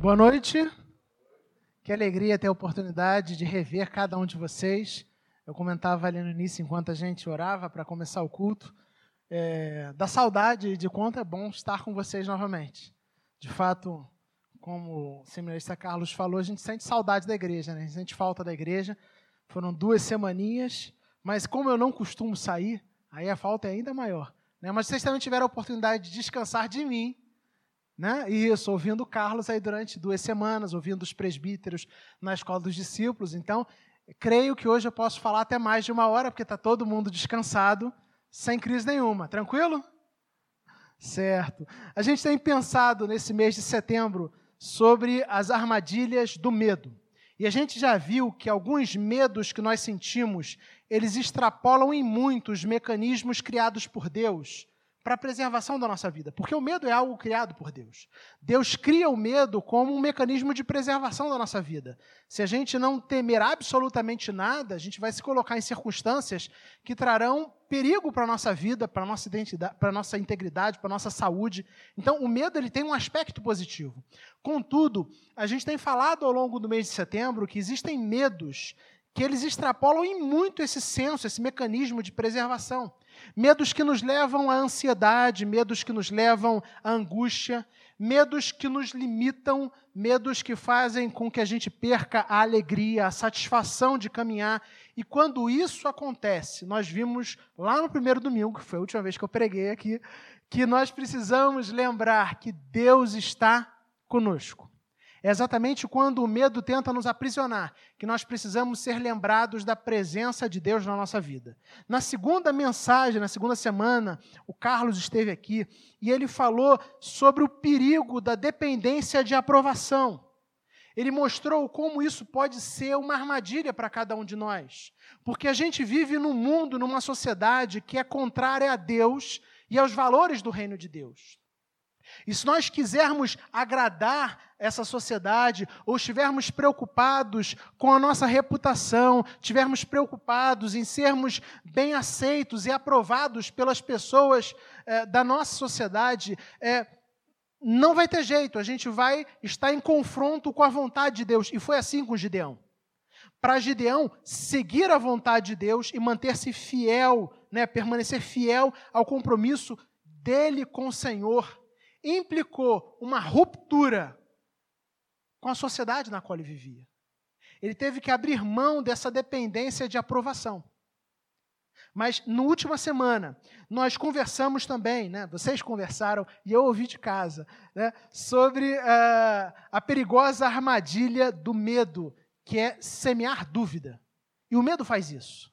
Boa noite. Que alegria ter a oportunidade de rever cada um de vocês. Eu comentava ali no início, enquanto a gente orava para começar o culto, é, da saudade de quanto é bom estar com vocês novamente. De fato, como o seminarista Carlos falou, a gente sente saudade da igreja, né? a gente sente falta da igreja. Foram duas semaninhas, mas como eu não costumo sair, aí a falta é ainda maior. Né? Mas vocês também tiveram a oportunidade de descansar de mim né? Isso, ouvindo Carlos aí durante duas semanas, ouvindo os presbíteros na escola dos discípulos. Então, creio que hoje eu posso falar até mais de uma hora, porque está todo mundo descansado, sem crise nenhuma. Tranquilo? Certo. A gente tem pensado nesse mês de setembro sobre as armadilhas do medo. E a gente já viu que alguns medos que nós sentimos, eles extrapolam em muito os mecanismos criados por Deus para a preservação da nossa vida, porque o medo é algo criado por Deus. Deus cria o medo como um mecanismo de preservação da nossa vida. Se a gente não temer absolutamente nada, a gente vai se colocar em circunstâncias que trarão perigo para a nossa vida, para a nossa identidade, para a nossa integridade, para a nossa saúde. Então, o medo ele tem um aspecto positivo. Contudo, a gente tem falado ao longo do mês de setembro que existem medos que eles extrapolam em muito esse senso, esse mecanismo de preservação. Medos que nos levam à ansiedade, medos que nos levam à angústia, medos que nos limitam, medos que fazem com que a gente perca a alegria, a satisfação de caminhar. E quando isso acontece, nós vimos lá no primeiro domingo, que foi a última vez que eu preguei aqui, que nós precisamos lembrar que Deus está conosco. É exatamente quando o medo tenta nos aprisionar que nós precisamos ser lembrados da presença de Deus na nossa vida. Na segunda mensagem, na segunda semana, o Carlos esteve aqui e ele falou sobre o perigo da dependência de aprovação. Ele mostrou como isso pode ser uma armadilha para cada um de nós. Porque a gente vive num mundo, numa sociedade que é contrária a Deus e aos valores do reino de Deus. E se nós quisermos agradar essa sociedade, ou estivermos preocupados com a nossa reputação, estivermos preocupados em sermos bem aceitos e aprovados pelas pessoas é, da nossa sociedade, é, não vai ter jeito, a gente vai estar em confronto com a vontade de Deus. E foi assim com Gideão. Para Gideão, seguir a vontade de Deus e manter-se fiel, né, permanecer fiel ao compromisso dele com o Senhor implicou uma ruptura com a sociedade na qual ele vivia. Ele teve que abrir mão dessa dependência de aprovação. Mas na última semana, nós conversamos também, né, vocês conversaram e eu ouvi de casa, né, sobre uh, a perigosa armadilha do medo, que é semear dúvida. E o medo faz isso.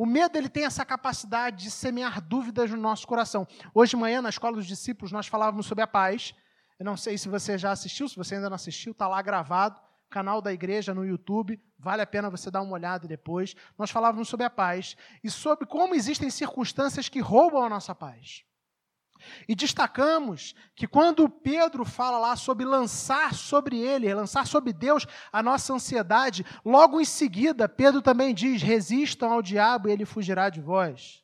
O medo ele tem essa capacidade de semear dúvidas no nosso coração. Hoje de manhã, na escola dos discípulos, nós falávamos sobre a paz. Eu não sei se você já assistiu, se você ainda não assistiu, está lá gravado, canal da igreja no YouTube, vale a pena você dar uma olhada depois. Nós falávamos sobre a paz e sobre como existem circunstâncias que roubam a nossa paz. E destacamos que quando Pedro fala lá sobre lançar sobre ele, lançar sobre Deus a nossa ansiedade, logo em seguida, Pedro também diz: resistam ao diabo e ele fugirá de vós.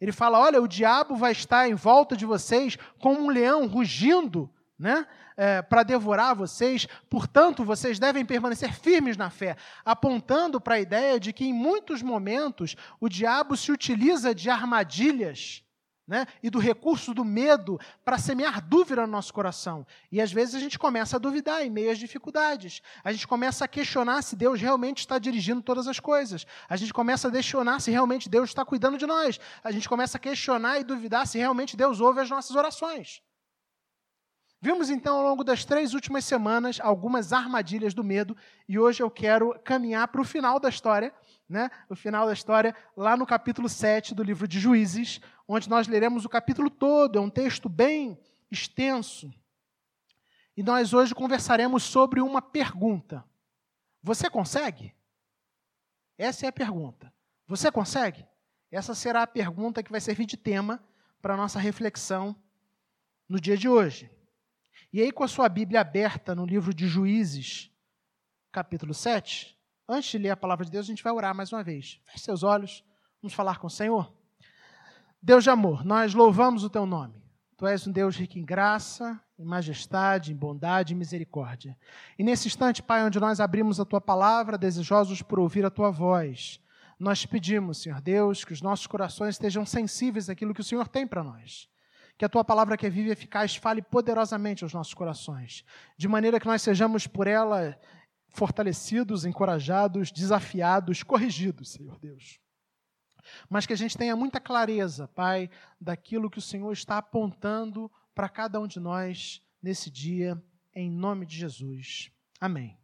Ele fala: olha, o diabo vai estar em volta de vocês como um leão rugindo, né? É, para devorar vocês, portanto, vocês devem permanecer firmes na fé, apontando para a ideia de que em muitos momentos o diabo se utiliza de armadilhas né? e do recurso do medo para semear dúvida no nosso coração. E às vezes a gente começa a duvidar em meio às dificuldades. A gente começa a questionar se Deus realmente está dirigindo todas as coisas. A gente começa a questionar se realmente Deus está cuidando de nós. A gente começa a questionar e duvidar se realmente Deus ouve as nossas orações. Vimos então ao longo das três últimas semanas algumas armadilhas do medo e hoje eu quero caminhar para o final da história né, o final da história, lá no capítulo 7 do livro de Juízes, onde nós leremos o capítulo todo, é um texto bem extenso. E nós hoje conversaremos sobre uma pergunta. Você consegue? Essa é a pergunta. Você consegue? Essa será a pergunta que vai servir de tema para a nossa reflexão no dia de hoje. E aí, com a sua Bíblia aberta no livro de Juízes, capítulo 7, Antes de ler a palavra de Deus, a gente vai orar mais uma vez. Feche seus olhos, vamos falar com o Senhor. Deus de amor, nós louvamos o teu nome. Tu és um Deus rico em graça em majestade, em bondade e misericórdia. E nesse instante, Pai, onde nós abrimos a tua palavra, desejosos por ouvir a tua voz, nós te pedimos, Senhor Deus, que os nossos corações estejam sensíveis àquilo que o Senhor tem para nós. Que a tua palavra que é viva e eficaz fale poderosamente aos nossos corações, de maneira que nós sejamos por ela fortalecidos, encorajados, desafiados, corrigidos, Senhor Deus. Mas que a gente tenha muita clareza, Pai, daquilo que o Senhor está apontando para cada um de nós nesse dia, em nome de Jesus. Amém.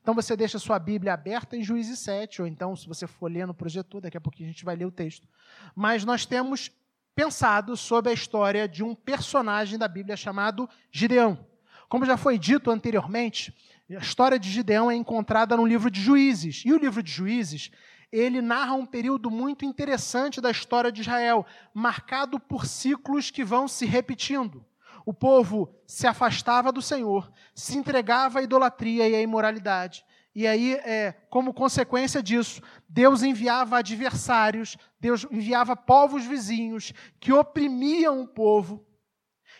Então você deixa sua Bíblia aberta em Juízes 7, ou então, se você for ler no projetor, daqui a pouquinho a gente vai ler o texto. Mas nós temos pensado sobre a história de um personagem da Bíblia chamado Gideão. Como já foi dito anteriormente, a história de Gideão é encontrada no livro de Juízes. E o livro de Juízes, ele narra um período muito interessante da história de Israel, marcado por ciclos que vão se repetindo o povo se afastava do Senhor, se entregava à idolatria e à imoralidade. E aí, é, como consequência disso, Deus enviava adversários, Deus enviava povos vizinhos que oprimiam o povo.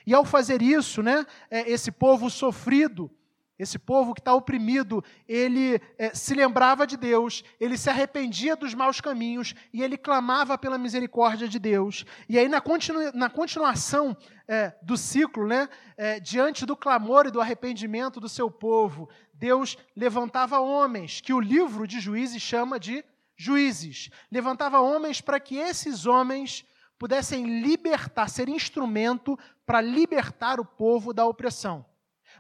E ao fazer isso, né, é, esse povo sofrido, esse povo que está oprimido, ele é, se lembrava de Deus, ele se arrependia dos maus caminhos e ele clamava pela misericórdia de Deus. E aí, na, continu, na continuação é, do ciclo, né, é, diante do clamor e do arrependimento do seu povo, Deus levantava homens, que o livro de Juízes chama de juízes. Levantava homens para que esses homens pudessem libertar, ser instrumento para libertar o povo da opressão.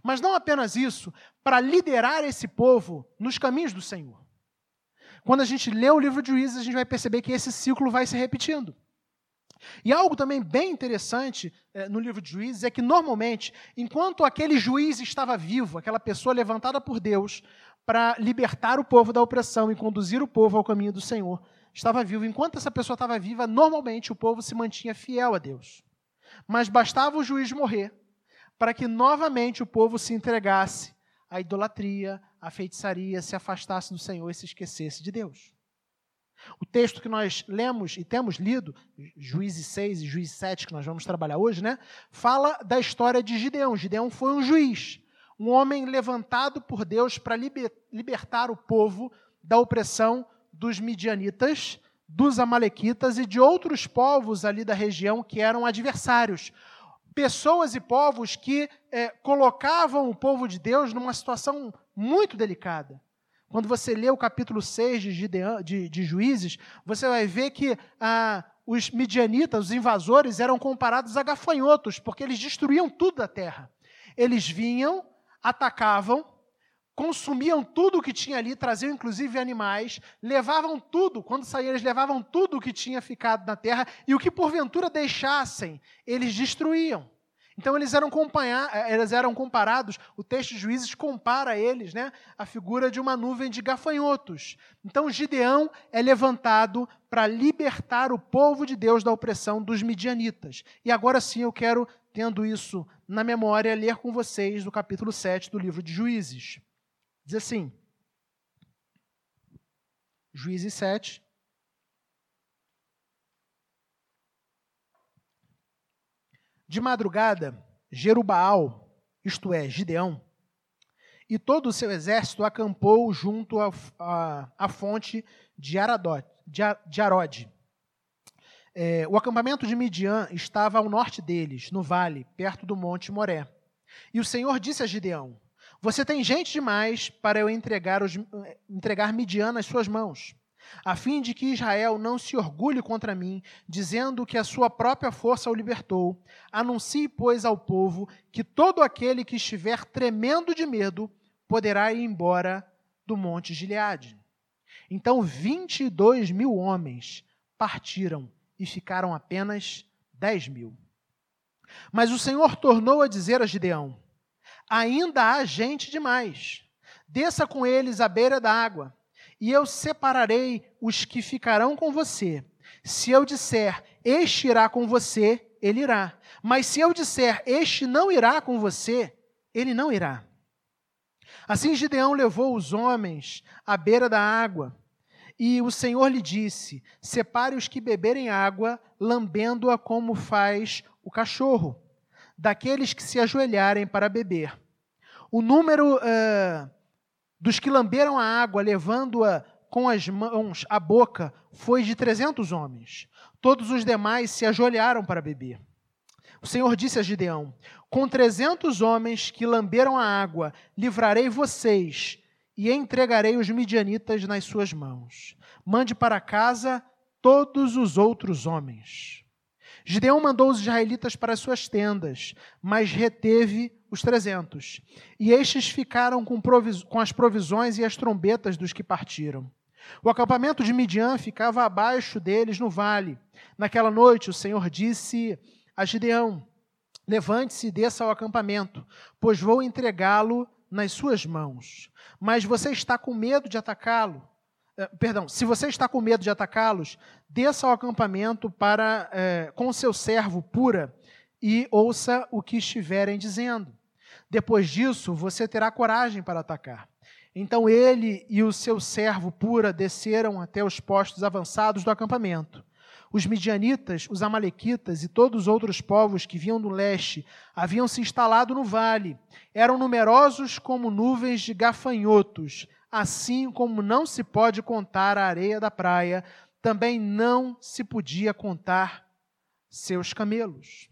Mas não apenas isso, para liderar esse povo nos caminhos do Senhor. Quando a gente lê o livro de Juízes, a gente vai perceber que esse ciclo vai se repetindo. E algo também bem interessante eh, no livro de Juízes é que, normalmente, enquanto aquele juiz estava vivo, aquela pessoa levantada por Deus para libertar o povo da opressão e conduzir o povo ao caminho do Senhor, estava vivo. Enquanto essa pessoa estava viva, normalmente o povo se mantinha fiel a Deus. Mas bastava o juiz morrer para que novamente o povo se entregasse à idolatria, à feitiçaria, se afastasse do Senhor e se esquecesse de Deus. O texto que nós lemos e temos lido, Juízes 6 e Juízes 7, que nós vamos trabalhar hoje, né, fala da história de Gideão. Gideão foi um juiz, um homem levantado por Deus para libertar o povo da opressão dos midianitas, dos amalequitas e de outros povos ali da região que eram adversários pessoas e povos que é, colocavam o povo de Deus numa situação muito delicada. Quando você lê o capítulo 6 de, de, de Juízes, você vai ver que ah, os midianitas, os invasores, eram comparados a gafanhotos, porque eles destruíam tudo da terra. Eles vinham, atacavam, consumiam tudo o que tinha ali, traziam inclusive animais, levavam tudo, quando saíam, eles levavam tudo o que tinha ficado na terra, e o que porventura deixassem, eles destruíam. Então eles eram, eh, eles eram comparados, o texto de Juízes compara eles, né, a figura de uma nuvem de gafanhotos. Então Gideão é levantado para libertar o povo de Deus da opressão dos midianitas. E agora sim eu quero, tendo isso na memória, ler com vocês o capítulo 7 do livro de Juízes. Diz assim, Juízes 7. De madrugada, Jerubaal, isto é, Gideão, e todo o seu exército acampou junto à fonte de, Aradot, de Arode. É, o acampamento de Midian estava ao norte deles, no vale, perto do monte Moré. E o Senhor disse a Gideão: você tem gente demais para eu entregar, os, entregar Midian nas suas mãos, a fim de que Israel não se orgulhe contra mim, dizendo que a sua própria força o libertou. Anuncie, pois, ao povo que todo aquele que estiver tremendo de medo poderá ir embora do monte Gileade. Então, 22 mil homens partiram e ficaram apenas 10 mil. Mas o Senhor tornou a dizer a Gideão: ainda há gente demais. Desça com eles à beira da água, e eu separarei os que ficarão com você. Se eu disser, este irá com você, ele irá. Mas se eu disser, este não irá com você, ele não irá. Assim Gideão levou os homens à beira da água, e o Senhor lhe disse: Separe os que beberem água, lambendo-a como faz o cachorro daqueles que se ajoelharem para beber. O número uh, dos que lamberam a água, levando-a com as mãos à boca, foi de trezentos homens. Todos os demais se ajoelharam para beber. O Senhor disse a Gideão: Com trezentos homens que lamberam a água, livrarei vocês e entregarei os midianitas nas suas mãos. Mande para casa todos os outros homens. Gideão mandou os israelitas para as suas tendas, mas reteve os trezentos. E estes ficaram com, com, as provisões e as trombetas dos que partiram. O acampamento de Midian ficava abaixo deles no vale. Naquela noite, o Senhor disse a Gideão: Levante-se e desça ao acampamento, pois vou entregá-lo nas suas mãos. Mas você está com medo de atacá-lo? Eh, perdão, se você está com medo de atacá-los, desça ao acampamento para é, com seu servo pura e ouça o que estiverem dizendo. Depois disso, você terá coragem para atacar. Então ele e o seu servo pura desceram até os postos avançados do acampamento. Os midianitas, os amalequitas e todos os outros povos que vinham do leste haviam se instalado no vale. Eram numerosos como nuvens de gafanhotos, assim como não se pode contar a areia da praia, também não se podia contar seus camelos.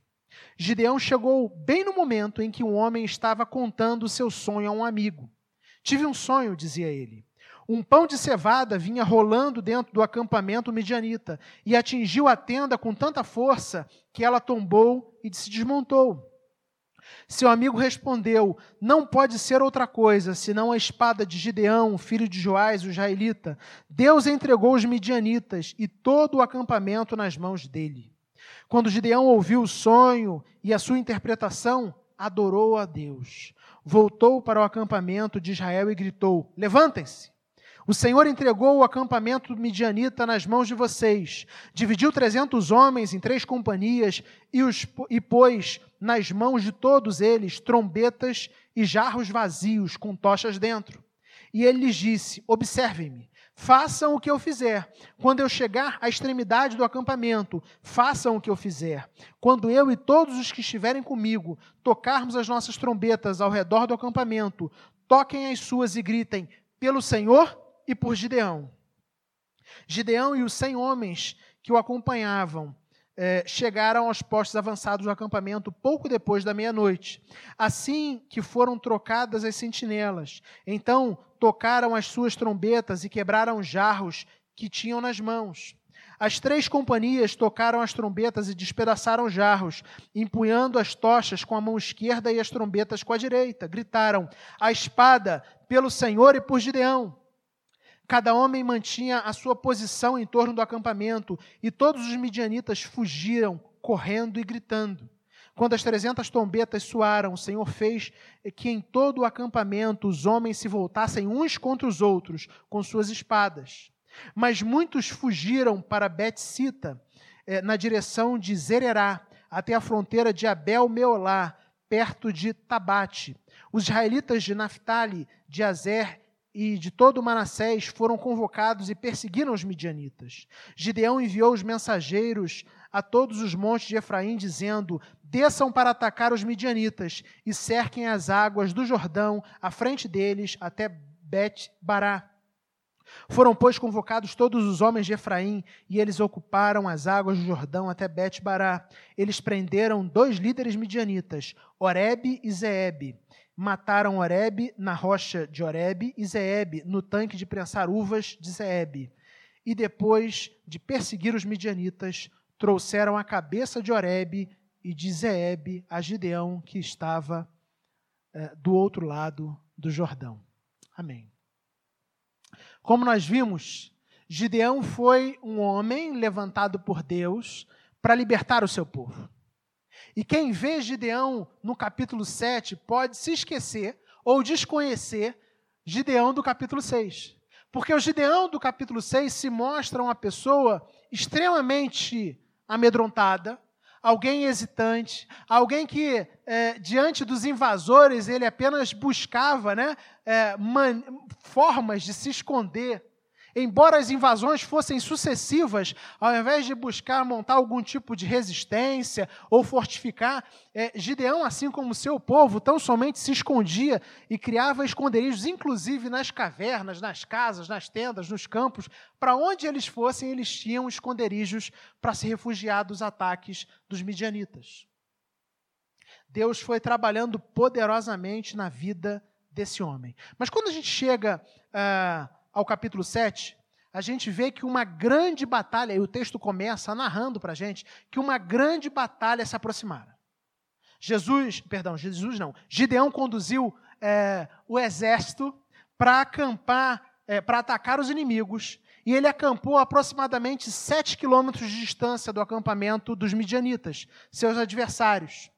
Gideão chegou bem no momento em que um homem estava contando seu sonho a um amigo. Tive um sonho, dizia ele. Um pão de cevada vinha rolando dentro do acampamento midianita e atingiu a tenda com tanta força que ela tombou e se desmontou. Seu amigo respondeu: Não pode ser outra coisa senão a espada de Gideão, filho de Joás, o israelita. Deus entregou os midianitas e todo o acampamento nas mãos dele. Quando Gideão ouviu o sonho e a sua interpretação, adorou a Deus. Voltou para o acampamento de Israel e gritou: Levantem-se! O Senhor entregou o acampamento midianita nas mãos de vocês, dividiu trezentos homens em três companhias e, os, e pôs nas mãos de todos eles trombetas e jarros vazios com tochas dentro. E ele lhes disse: Observem-me, façam o que eu fizer. Quando eu chegar à extremidade do acampamento, façam o que eu fizer. Quando eu e todos os que estiverem comigo tocarmos as nossas trombetas ao redor do acampamento, toquem as suas e gritem: Pelo Senhor e por Gideão. Gideão e os cem homens que o acompanhavam eh, chegaram aos postos avançados do acampamento pouco depois da meia-noite. Assim que foram trocadas as sentinelas, então tocaram as suas trombetas e quebraram jarros que tinham nas mãos. As três companhias tocaram as trombetas e despedaçaram jarros, empunhando as tochas com a mão esquerda e as trombetas com a direita. Gritaram: A espada pelo Senhor e por Gideão. Cada homem mantinha a sua posição em torno do acampamento, e todos os midianitas fugiram, correndo e gritando. Quando as trezentas trombetas soaram, o Senhor fez que em todo o acampamento os homens se voltassem uns contra os outros com suas espadas. Mas muitos fugiram para Bet-Sita, eh, na direção de Zererá, até a fronteira de Abel-Meolá, perto de Tabate. Os israelitas de Naphtali, de Azer e de todo Manassés foram convocados e perseguiram os midianitas. Gideão enviou os mensageiros a todos os montes de Efraim, dizendo: Desçam para atacar os midianitas e cerquem as águas do Jordão à frente deles até Bet-Bará. Foram, pois, convocados todos os homens de Efraim, e eles ocuparam as águas do Jordão até Bet-Bará. Eles prenderam dois líderes midianitas, Oreb e Zeeb, mataram Oreb na rocha de Oreb e Zeeb no tanque de prensar uvas de Zeeb. E depois de perseguir os midianitas, trouxeram a cabeça de Oreb e de Zeeb a Gideão, que estava eh, do outro lado do Jordão. Amém. Como nós vimos, Gideão foi um homem levantado por Deus para libertar o seu povo. E quem vê Gideão no capítulo 7 pode se esquecer ou desconhecer Gideão do capítulo 6. Porque o Gideão do capítulo 6 se mostra uma pessoa extremamente amedrontada, alguém hesitante, alguém que, é, diante dos invasores, ele apenas buscava né, é, formas de se esconder. Embora as invasões fossem sucessivas, ao invés de buscar montar algum tipo de resistência ou fortificar, é, Gideão, assim como seu povo, tão somente se escondia e criava esconderijos, inclusive nas cavernas, nas casas, nas tendas, nos campos. Para onde eles fossem, eles tinham esconderijos para se refugiar dos ataques dos midianitas. Deus foi trabalhando poderosamente na vida desse homem. Mas quando a gente chega. Uh, ao capítulo 7, a gente vê que uma grande batalha, e o texto começa narrando para a gente, que uma grande batalha se aproximara. Jesus, perdão, Jesus não, Gideão conduziu é, o exército para acampar, é, para atacar os inimigos, e ele acampou a aproximadamente sete quilômetros de distância do acampamento dos midianitas, seus adversários.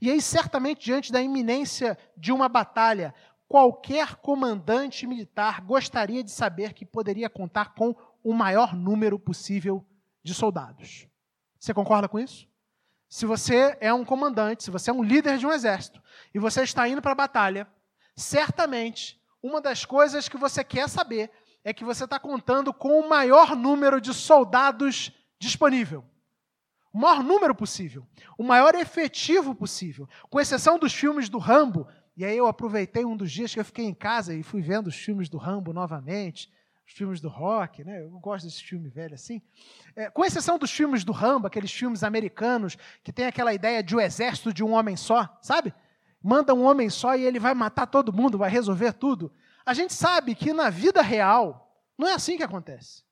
E aí, certamente, diante da iminência de uma batalha, qualquer comandante militar gostaria de saber que poderia contar com o maior número possível de soldados. Você concorda com isso? Se você é um comandante, se você é um líder de um exército e você está indo para a batalha, certamente uma das coisas que você quer saber é que você está contando com o maior número de soldados disponível. O maior número possível, o maior efetivo possível. Com exceção dos filmes do Rambo, e aí eu aproveitei um dos dias que eu fiquei em casa e fui vendo os filmes do Rambo novamente, os filmes do rock, né? Eu gosto desse filme velho assim. É, com exceção dos filmes do Rambo, aqueles filmes americanos que tem aquela ideia de um exército de um homem só, sabe? Manda um homem só e ele vai matar todo mundo, vai resolver tudo. A gente sabe que na vida real não é assim que acontece.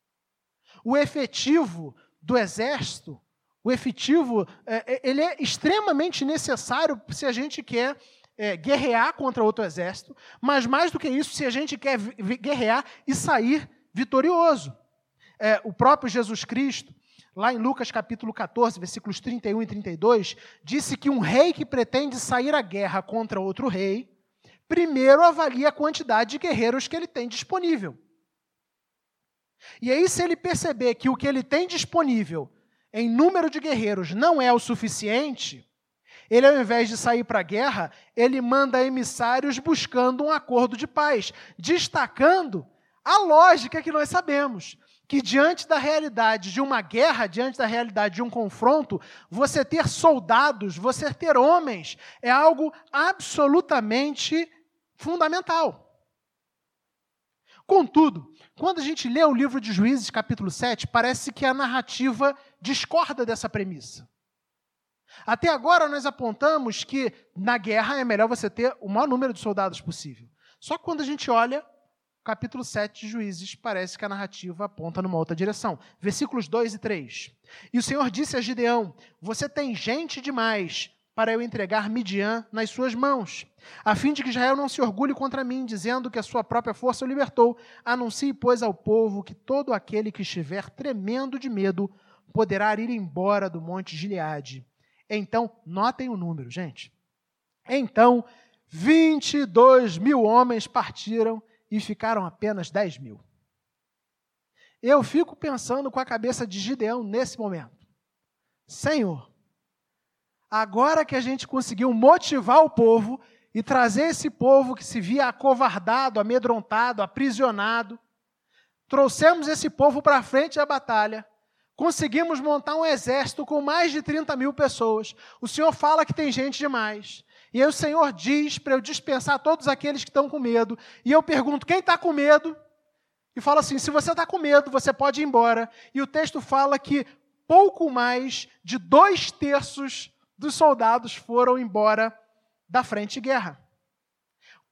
O efetivo do exército, o efetivo, é, é ele é extremamente necessário se a gente quer é, guerrear contra outro exército, mas mais do que isso, se a gente quer guerrear e sair vitorioso. É, o próprio Jesus Cristo, lá em Lucas capítulo 14, versículos 31 e 32, disse que um rei que pretende sair à guerra contra outro rei, primeiro avalia a quantidade de guerreiros que ele tem disponível. E aí, se ele perceber que o que ele tem disponível em número de guerreiros não é o suficiente, ele, ao invés de sair para a guerra, ele manda emissários buscando um acordo de paz, destacando a lógica que nós sabemos. Que diante da realidade de uma guerra, diante da realidade de um confronto, você ter soldados, você ter homens, é algo absolutamente fundamental. Contudo, quando a gente lê o livro de Juízes, capítulo 7, parece que a narrativa discorda dessa premissa. Até agora nós apontamos que na guerra é melhor você ter o maior número de soldados possível. Só que quando a gente olha capítulo 7 de Juízes, parece que a narrativa aponta numa outra direção. Versículos 2 e 3. E o Senhor disse a Gideão: Você tem gente demais para eu entregar Midian nas suas mãos, a fim de que Israel não se orgulhe contra mim, dizendo que a sua própria força o libertou. Anuncie, pois, ao povo que todo aquele que estiver tremendo de medo poderá ir embora do monte Gileade então, notem o número, gente. Então, 22 mil homens partiram e ficaram apenas 10 mil. Eu fico pensando com a cabeça de Gideão nesse momento. Senhor, agora que a gente conseguiu motivar o povo e trazer esse povo que se via acovardado, amedrontado, aprisionado, trouxemos esse povo para frente da batalha, Conseguimos montar um exército com mais de 30 mil pessoas. O Senhor fala que tem gente demais. E aí o Senhor diz para eu dispensar todos aqueles que estão com medo. E eu pergunto: quem está com medo? E fala assim: se você está com medo, você pode ir embora. E o texto fala que pouco mais de dois terços dos soldados foram embora da frente de guerra.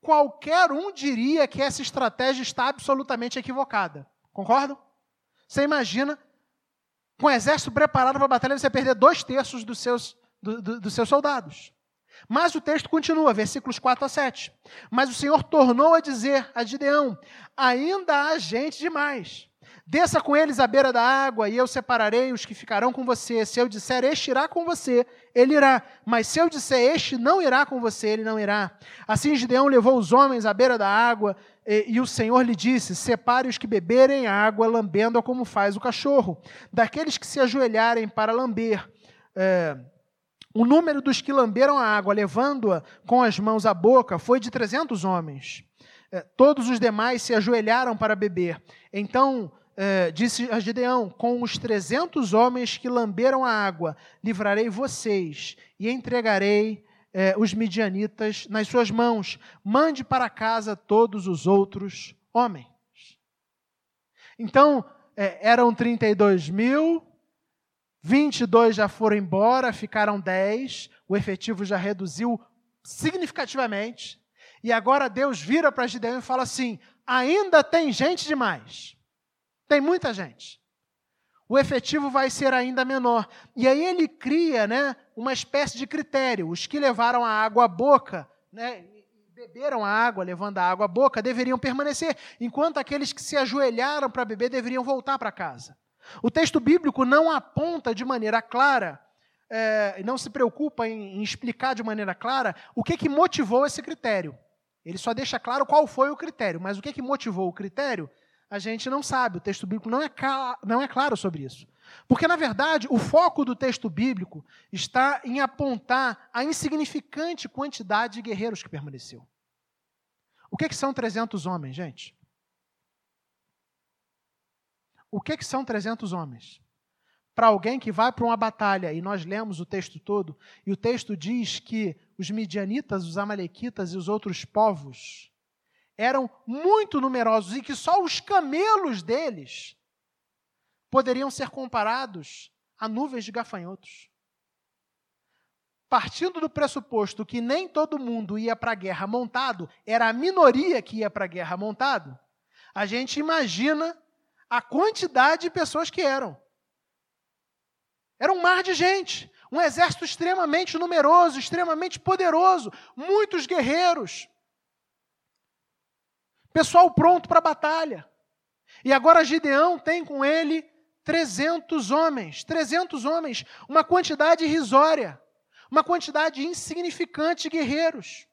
Qualquer um diria que essa estratégia está absolutamente equivocada. Concordam? Você imagina com o exército preparado para a batalha, você perder dois terços dos seus, do, do, dos seus soldados. Mas o texto continua, versículos 4 a 7. Mas o Senhor tornou a dizer a Gideão: Ainda há gente demais. Desça com eles à beira da água, e eu separarei os que ficarão com você. Se eu disser, este irá com você, ele irá. Mas se eu disser, este não irá com você, ele não irá. Assim Gideão levou os homens à beira da água, e, e o Senhor lhe disse: Separe os que beberem água, lambendo-a como faz o cachorro, daqueles que se ajoelharem para lamber. É, o número dos que lamberam a água, levando-a com as mãos à boca, foi de trezentos homens. É, todos os demais se ajoelharam para beber. Então é, disse a Gideão: Com os trezentos homens que lamberam a água, livrarei vocês e entregarei é, os midianitas nas suas mãos. Mande para casa todos os outros homens. Então, é, eram 32 mil, 22 já foram embora, ficaram 10, o efetivo já reduziu significativamente. E agora Deus vira para Gideão e fala assim: ainda tem gente demais. Tem muita gente. O efetivo vai ser ainda menor. E aí ele cria né, uma espécie de critério. Os que levaram a água à boca, né, beberam a água, levando a água à boca, deveriam permanecer, enquanto aqueles que se ajoelharam para beber deveriam voltar para casa. O texto bíblico não aponta de maneira clara, é, não se preocupa em, em, explicar de maneira clara o que, que motivou esse critério. Ele só deixa claro qual foi o critério, mas o que, que motivou o critério a gente não sabe, o texto bíblico não é, não é claro sobre isso. Porque, na verdade, o foco do texto bíblico está em apontar a insignificante quantidade de guerreiros que permaneceu. O que, que são 300 homens, gente? O que, que são 300 homens? Para alguém que vai para uma batalha, e nós lemos o texto todo, e o texto diz que os midianitas, os amalequitas e os outros povos eram muito numerosos e que só os camelos deles poderiam ser comparados a nuvens de gafanhotos. Partindo do pressuposto que nem todo mundo ia para a guerra montado, era a minoria que ia para a guerra montado, a gente imagina a quantidade de pessoas que eram. Era um mar de gente, um exército extremamente numeroso, extremamente poderoso, muitos guerreiros. Pessoal pronto para a batalha. E agora Gideão tem com ele 300 homens. 300 homens, uma quantidade irrisória, uma quantidade insignificante de guerreiros.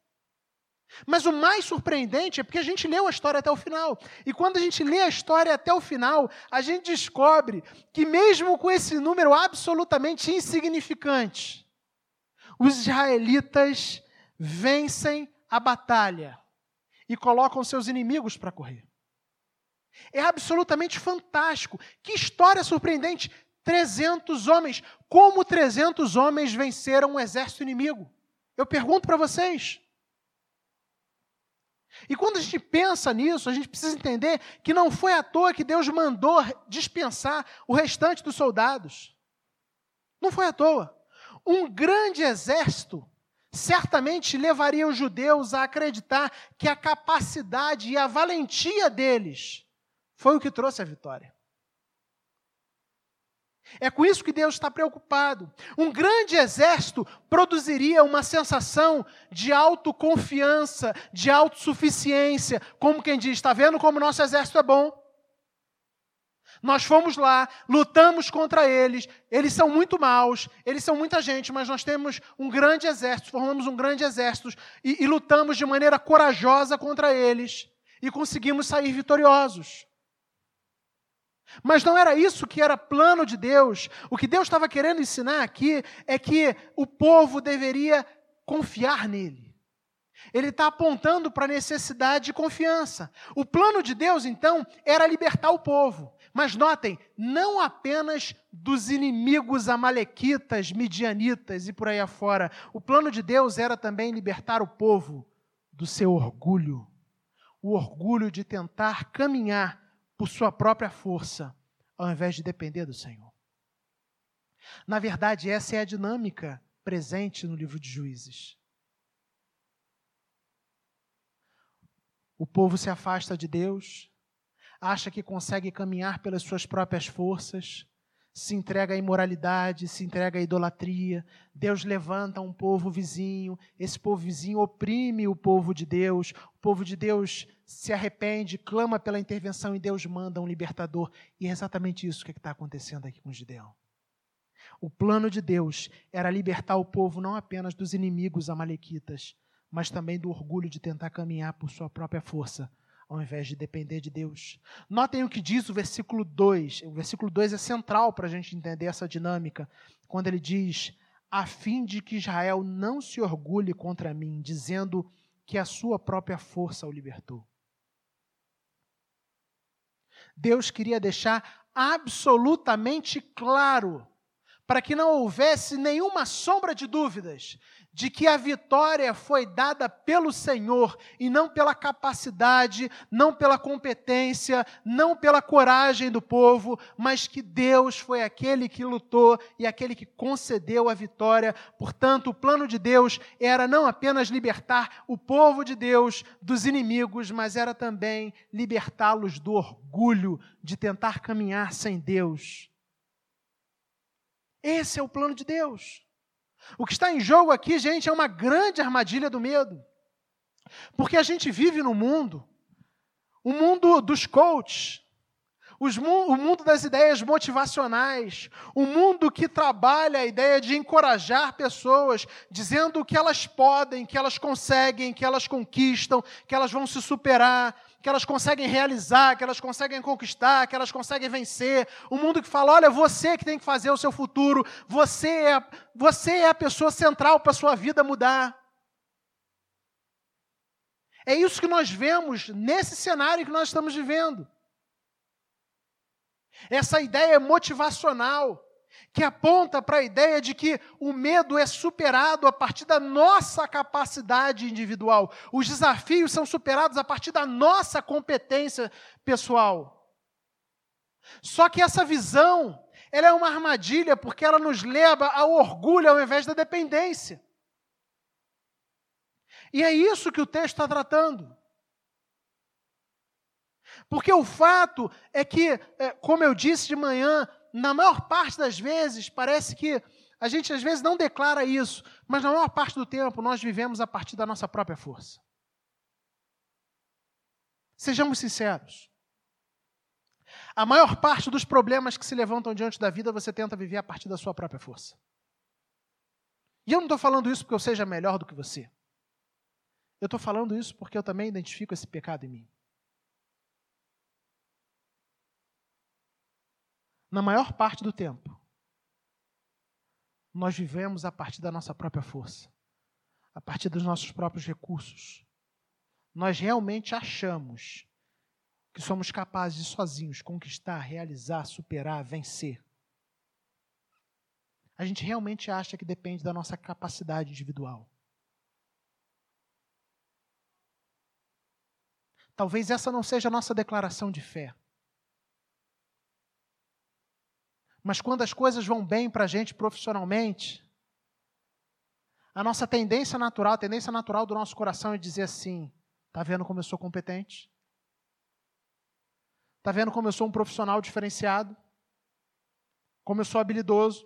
Mas o mais surpreendente é porque a gente leu a história até o final. E quando a gente lê a história até o final, a gente descobre que, mesmo com esse número absolutamente insignificante, os israelitas vencem a batalha e colocam seus inimigos para correr. É absolutamente fantástico. Que história surpreendente! 300 homens. Como 300 homens venceram um exército inimigo? Eu pergunto para vocês. E quando a gente pensa nisso, a gente precisa entender que não foi à toa que Deus mandou dispensar o restante dos soldados. Não foi à toa. Um grande exército certamente levaria os judeus a acreditar que a capacidade e a valentia deles foi o que trouxe a vitória. É com isso que Deus está preocupado. Um grande exército produziria uma sensação de autoconfiança, de autossuficiência, como quem diz: está vendo como nosso exército é bom? Nós fomos lá, lutamos contra eles, eles são muito maus, eles são muita gente, mas nós temos um grande exército, formamos um grande exército e, e lutamos de maneira corajosa contra eles e conseguimos sair vitoriosos. Mas não era isso que era plano de Deus. O que Deus estava querendo ensinar aqui é que o povo deveria confiar nele. Ele está apontando para a necessidade de confiança. O plano de Deus, então, era libertar o povo. Mas notem, não apenas dos inimigos amalequitas, midianitas e por aí afora. O plano de Deus era também libertar o povo do seu orgulho. O orgulho de tentar caminhar por sua própria força, ao invés de depender do Senhor. Na verdade, essa é a dinâmica presente no livro de Juízes. O povo se afasta de Deus, acha que consegue caminhar pelas suas próprias forças, se entrega à imoralidade, se entrega à idolatria. Deus levanta um povo vizinho, esse povo vizinho oprime o povo de Deus, o povo de Deus se arrepende, clama pela intervenção e Deus manda um libertador. E é exatamente isso que está acontecendo aqui com Gideão. O plano de Deus era libertar o povo não apenas dos inimigos amalequitas, mas também do orgulho de tentar caminhar por sua própria força, ao invés de depender de Deus. Notem o que diz o versículo 2. O versículo 2 é central para a gente entender essa dinâmica, quando ele diz: a fim de que Israel não se orgulhe contra mim, dizendo que a sua própria força o libertou. Deus queria deixar absolutamente claro, para que não houvesse nenhuma sombra de dúvidas, de que a vitória foi dada pelo Senhor e não pela capacidade, não pela competência, não pela coragem do povo, mas que Deus foi aquele que lutou e aquele que concedeu a vitória. Portanto, o plano de Deus era não apenas libertar o povo de Deus dos inimigos, mas era também libertá-los do orgulho de tentar caminhar sem Deus. Esse é o plano de Deus. O que está em jogo aqui, gente, é uma grande armadilha do medo. Porque a gente vive no mundo, o mundo dos coaches, o mundo das ideias motivacionais, o mundo que trabalha a ideia de encorajar pessoas, dizendo que elas podem, que elas conseguem, que elas conquistam, que elas vão se superar, que elas conseguem realizar, que elas conseguem conquistar, que elas conseguem vencer. O mundo que fala: olha, você que tem que fazer o seu futuro, você é, você é a pessoa central para a sua vida mudar. É isso que nós vemos nesse cenário que nós estamos vivendo. Essa ideia motivacional que aponta para a ideia de que o medo é superado a partir da nossa capacidade individual. Os desafios são superados a partir da nossa competência pessoal. Só que essa visão, ela é uma armadilha porque ela nos leva ao orgulho ao invés da dependência. E é isso que o texto está tratando. Porque o fato é que, é, como eu disse de manhã, na maior parte das vezes, parece que a gente às vezes não declara isso, mas na maior parte do tempo nós vivemos a partir da nossa própria força. Sejamos sinceros. A maior parte dos problemas que se levantam diante da vida você tenta viver a partir da sua própria força. E eu não estou falando isso porque eu seja melhor do que você. Eu estou falando isso porque eu também identifico esse pecado em mim. Na maior parte do tempo, nós vivemos a partir da nossa própria força, a partir dos nossos próprios recursos. Nós realmente achamos que somos capazes de sozinhos conquistar, realizar, superar, vencer. A gente realmente acha que depende da nossa capacidade individual. Talvez essa não seja a nossa declaração de fé. Mas quando as coisas vão bem para a gente profissionalmente, a nossa tendência natural, a tendência natural do nosso coração é dizer assim: está vendo como eu sou competente? Está vendo como eu sou um profissional diferenciado? Como eu sou habilidoso?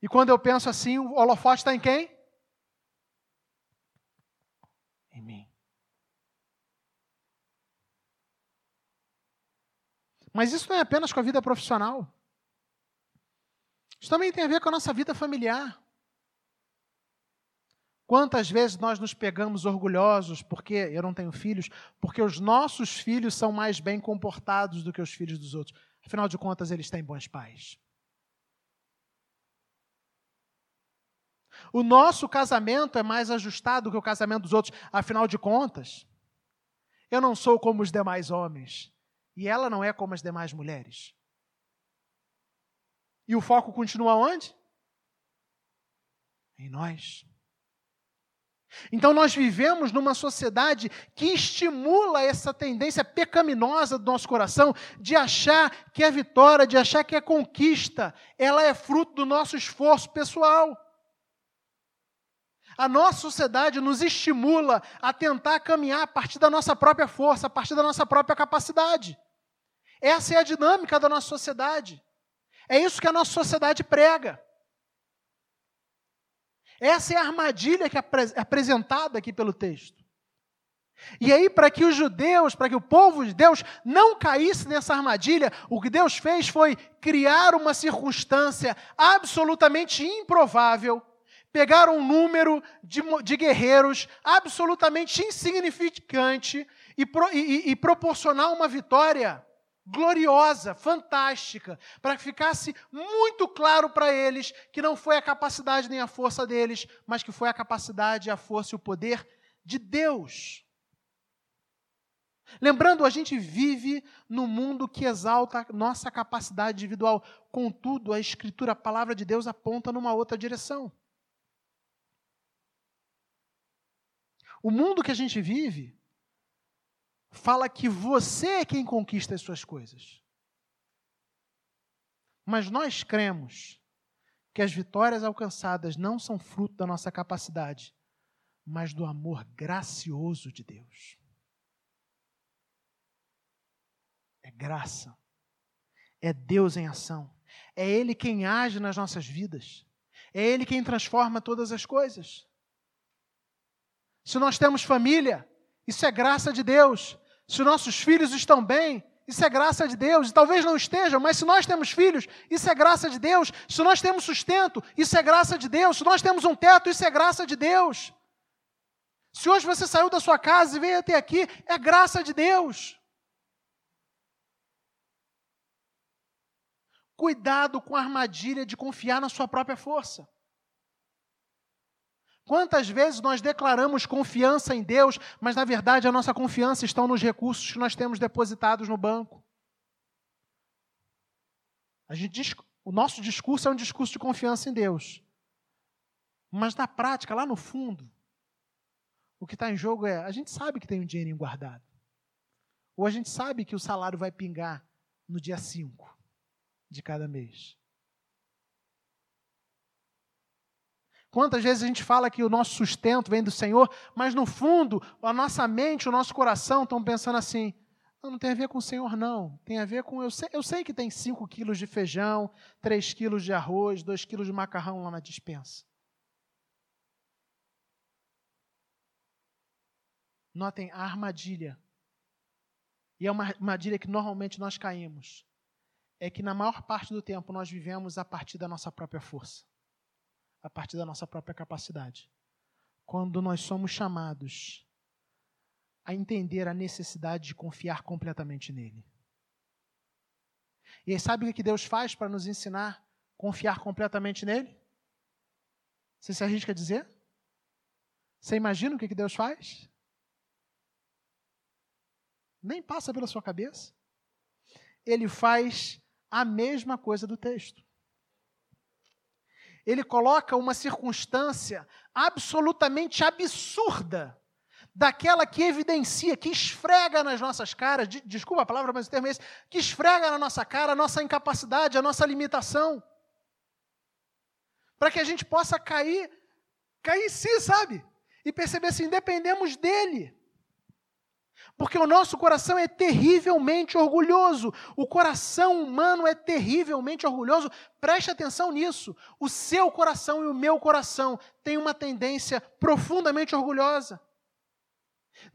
E quando eu penso assim, o holofote está em quem? Em mim. Mas isso não é apenas com a vida profissional. Isso também tem a ver com a nossa vida familiar. Quantas vezes nós nos pegamos orgulhosos porque eu não tenho filhos, porque os nossos filhos são mais bem comportados do que os filhos dos outros. Afinal de contas, eles têm bons pais. O nosso casamento é mais ajustado que o casamento dos outros. Afinal de contas, eu não sou como os demais homens. E ela não é como as demais mulheres. E o foco continua onde? Em nós. Então nós vivemos numa sociedade que estimula essa tendência pecaminosa do nosso coração de achar que a vitória, de achar que a conquista, ela é fruto do nosso esforço pessoal. A nossa sociedade nos estimula a tentar caminhar a partir da nossa própria força, a partir da nossa própria capacidade. Essa é a dinâmica da nossa sociedade. É isso que a nossa sociedade prega. Essa é a armadilha que é apresentada aqui pelo texto. E aí, para que os judeus, para que o povo de Deus não caísse nessa armadilha, o que Deus fez foi criar uma circunstância absolutamente improvável, pegar um número de, de guerreiros absolutamente insignificante e, e, e proporcionar uma vitória gloriosa, fantástica, para que ficasse muito claro para eles que não foi a capacidade nem a força deles, mas que foi a capacidade, a força e o poder de Deus. Lembrando, a gente vive num mundo que exalta nossa capacidade individual. Contudo, a Escritura, a palavra de Deus, aponta numa outra direção. O mundo que a gente vive fala que você é quem conquista as suas coisas. Mas nós cremos que as vitórias alcançadas não são fruto da nossa capacidade, mas do amor gracioso de Deus. É graça. É Deus em ação. É Ele quem age nas nossas vidas. É Ele quem transforma todas as coisas. Se nós temos família, isso é graça de Deus. Se nossos filhos estão bem, isso é graça de Deus. E talvez não estejam, mas se nós temos filhos, isso é graça de Deus. Se nós temos sustento, isso é graça de Deus. Se nós temos um teto, isso é graça de Deus. Se hoje você saiu da sua casa e veio até aqui, é graça de Deus. Cuidado com a armadilha de confiar na sua própria força. Quantas vezes nós declaramos confiança em Deus, mas na verdade a nossa confiança está nos recursos que nós temos depositados no banco? A gente diz, o nosso discurso é um discurso de confiança em Deus. Mas na prática, lá no fundo, o que está em jogo é: a gente sabe que tem um dinheirinho guardado. Ou a gente sabe que o salário vai pingar no dia 5 de cada mês. Quantas vezes a gente fala que o nosso sustento vem do Senhor, mas no fundo, a nossa mente, o nosso coração estão pensando assim: não, não tem a ver com o Senhor, não. Tem a ver com. Eu sei, eu sei que tem 5 quilos de feijão, 3 quilos de arroz, 2 quilos de macarrão lá na dispensa. Notem a armadilha. E é uma armadilha que normalmente nós caímos. É que na maior parte do tempo nós vivemos a partir da nossa própria força a partir da nossa própria capacidade. Quando nós somos chamados a entender a necessidade de confiar completamente nele. E aí, sabe o que Deus faz para nos ensinar a confiar completamente nele? Você se arrisca a dizer? Você imagina o que Deus faz? Nem passa pela sua cabeça. Ele faz a mesma coisa do texto ele coloca uma circunstância absolutamente absurda, daquela que evidencia, que esfrega nas nossas caras, de, desculpa a palavra, mas o termo é esse, que esfrega na nossa cara a nossa incapacidade, a nossa limitação, para que a gente possa cair, cair em si, sabe? E perceber assim, dependemos dele. Porque o nosso coração é terrivelmente orgulhoso. O coração humano é terrivelmente orgulhoso. Preste atenção nisso. O seu coração e o meu coração têm uma tendência profundamente orgulhosa.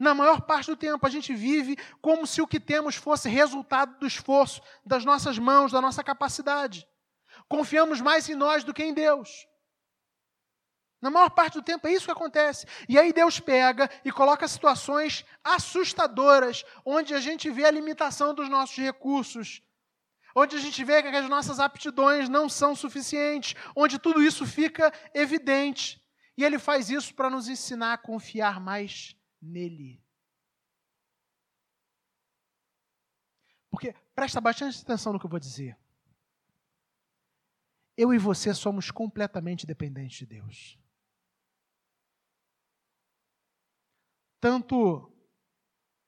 Na maior parte do tempo, a gente vive como se o que temos fosse resultado do esforço das nossas mãos, da nossa capacidade. Confiamos mais em nós do que em Deus. Na maior parte do tempo é isso que acontece. E aí Deus pega e coloca situações assustadoras, onde a gente vê a limitação dos nossos recursos, onde a gente vê que as nossas aptidões não são suficientes, onde tudo isso fica evidente. E Ele faz isso para nos ensinar a confiar mais nele. Porque, presta bastante atenção no que eu vou dizer. Eu e você somos completamente dependentes de Deus. Tanto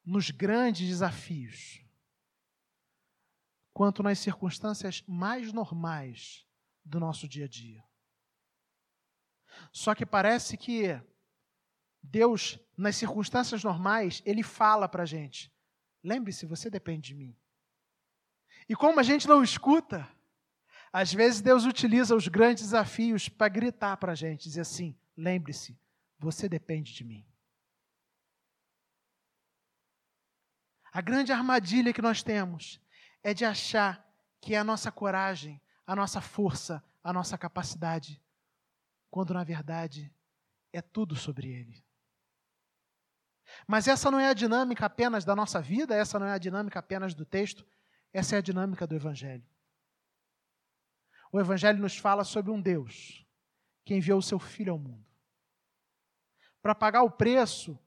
nos grandes desafios, quanto nas circunstâncias mais normais do nosso dia a dia. Só que parece que Deus, nas circunstâncias normais, Ele fala para a gente: lembre-se, você depende de mim. E como a gente não escuta, às vezes Deus utiliza os grandes desafios para gritar para a gente, dizer assim: lembre-se, você depende de mim. A grande armadilha que nós temos é de achar que é a nossa coragem, a nossa força, a nossa capacidade, quando na verdade é tudo sobre Ele. Mas essa não é a dinâmica apenas da nossa vida, essa não é a dinâmica apenas do texto, essa é a dinâmica do Evangelho. O Evangelho nos fala sobre um Deus que enviou o seu Filho ao mundo para pagar o preço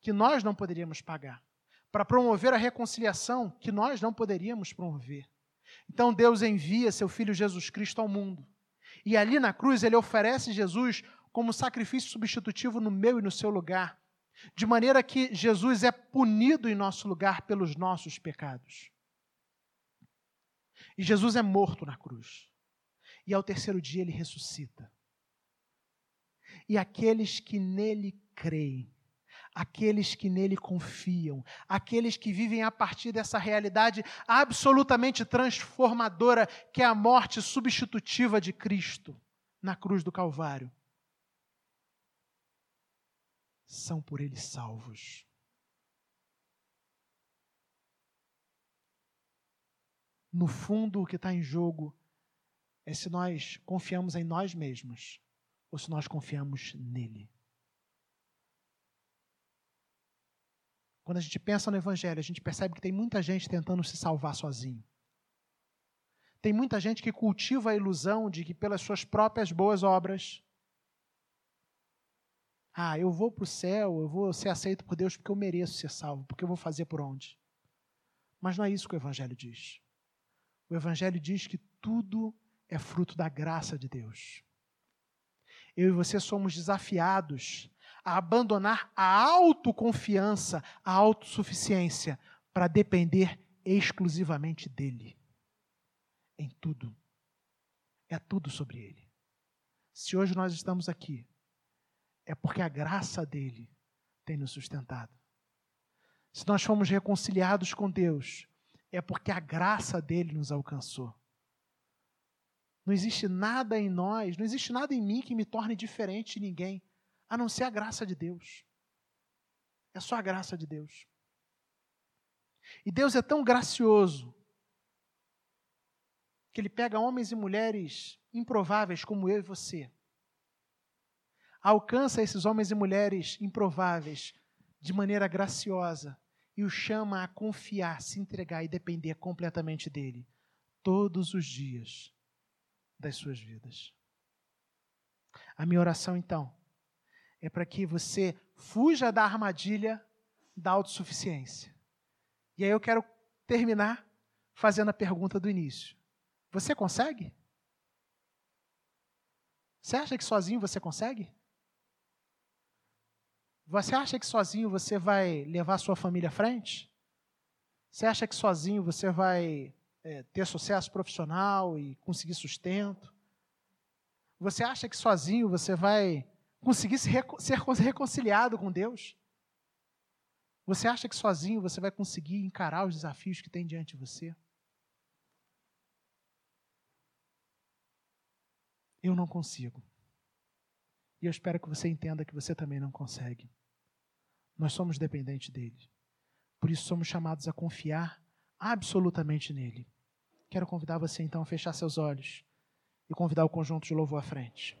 que nós não poderíamos pagar para promover a reconciliação que nós não poderíamos promover. Então Deus envia seu filho Jesus Cristo ao mundo. E ali na cruz ele oferece Jesus como sacrifício substitutivo no meu e no seu lugar, de maneira que Jesus é punido em nosso lugar pelos nossos pecados. E Jesus é morto na cruz. E ao terceiro dia ele ressuscita. E aqueles que nele creem, aqueles que nele confiam, aqueles que vivem a partir dessa realidade absolutamente transformadora que é a morte substitutiva de Cristo na cruz do Calvário, são por ele salvos. No fundo, o que está em jogo é se nós confiamos em nós mesmos ou se nós confiamos nele. Quando a gente pensa no Evangelho, a gente percebe que tem muita gente tentando se salvar sozinho. Tem muita gente que cultiva a ilusão de que, pelas suas próprias boas obras, ah, eu vou para o céu, eu vou ser aceito por Deus porque eu mereço ser salvo, porque eu vou fazer por onde. Mas não é isso que o Evangelho diz. O Evangelho diz que tudo é fruto da graça de Deus. Eu e você somos desafiados a abandonar a autoconfiança, a autossuficiência, para depender exclusivamente dele. Em tudo. É tudo sobre ele. Se hoje nós estamos aqui, é porque a graça dele tem nos sustentado. Se nós fomos reconciliados com Deus, é porque a graça dele nos alcançou. Não existe nada em nós, não existe nada em mim que me torne diferente de ninguém a não ser a graça de Deus. É só a graça de Deus. E Deus é tão gracioso que Ele pega homens e mulheres improváveis como eu e você, alcança esses homens e mulheres improváveis de maneira graciosa e os chama a confiar, se entregar e depender completamente dele todos os dias das suas vidas. A minha oração, então, é para que você fuja da armadilha da autossuficiência. E aí eu quero terminar fazendo a pergunta do início. Você consegue? Você acha que sozinho você consegue? Você acha que sozinho você vai levar sua família à frente? Você acha que sozinho você vai é, ter sucesso profissional e conseguir sustento? Você acha que sozinho você vai conseguir ser reconciliado com Deus? Você acha que sozinho você vai conseguir encarar os desafios que tem diante de você? Eu não consigo. E eu espero que você entenda que você também não consegue. Nós somos dependentes dele. Por isso somos chamados a confiar absolutamente nele. Quero convidar você então a fechar seus olhos e convidar o conjunto de louvor à frente.